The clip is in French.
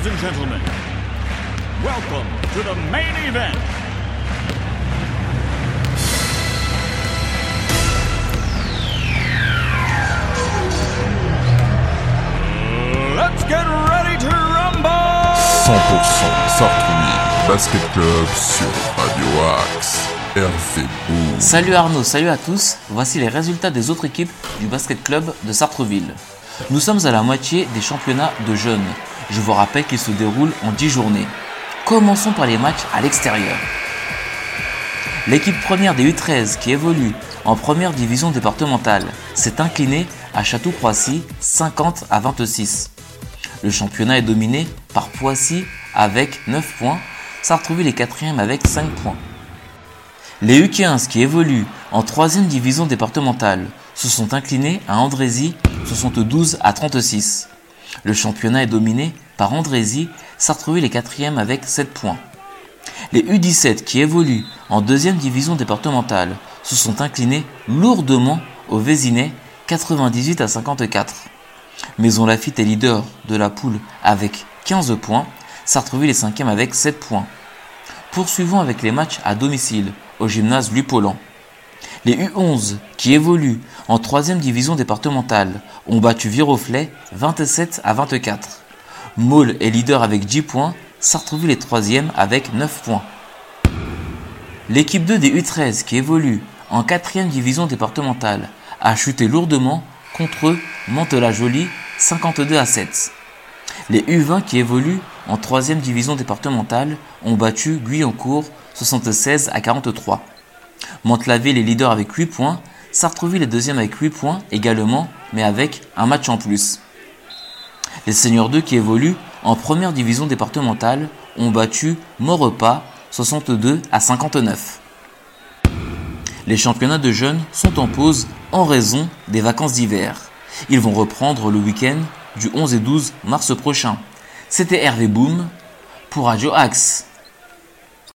Ladies and gentlemen, welcome to the main event. Let's get ready to rumble! 100% Sartrouville Basket Club sur Radio Axe. Salut Arnaud, salut à tous. Voici les résultats des autres équipes du basket club de Sartreville. Nous sommes à la moitié des championnats de jeunes. Je vous rappelle qu'ils se déroulent en 10 journées. Commençons par les matchs à l'extérieur. L'équipe première des U13 qui évolue en première division départementale s'est inclinée à Château-Croissy 50 à 26. Le championnat est dominé par Poissy avec 9 points. Sartreville est quatrième avec 5 points. Les U15 qui évoluent en 3 division départementale se sont inclinés à Andrézy 72 à 36. Le championnat est dominé par Andrézy, Sartreville est quatrième avec 7 points. Les U17 qui évoluent en 2 division départementale se sont inclinés lourdement au Vésinet 98 à 54. Maison Lafitte est leader de la poule avec 15 points. Sartreville est cinquième avec 7 points. Poursuivons avec les matchs à domicile au gymnase Lupolan. Les U11 qui évoluent en 3 division départementale ont battu Viroflay 27 à 24. Maul est leader avec 10 points. Sartreville est troisième avec 9 points. L'équipe 2 des U13 qui évolue en 4 division départementale a chuté lourdement contre Mantes-la-Jolie 52 à 7. Les U20 qui évoluent en 3 division départementale ont battu Guyancourt 76 à 43. Mantes-la-Ville est leader avec 8 points, Sartreville est deuxième avec 8 points également, mais avec un match en plus. Les Seigneurs 2 qui évoluent en première division départementale ont battu Maurepas 62 à 59. Les championnats de jeunes sont en pause en raison des vacances d'hiver. Ils vont reprendre le week-end du 11 et 12 mars prochain. C'était Hervé Boom pour Radio Axe.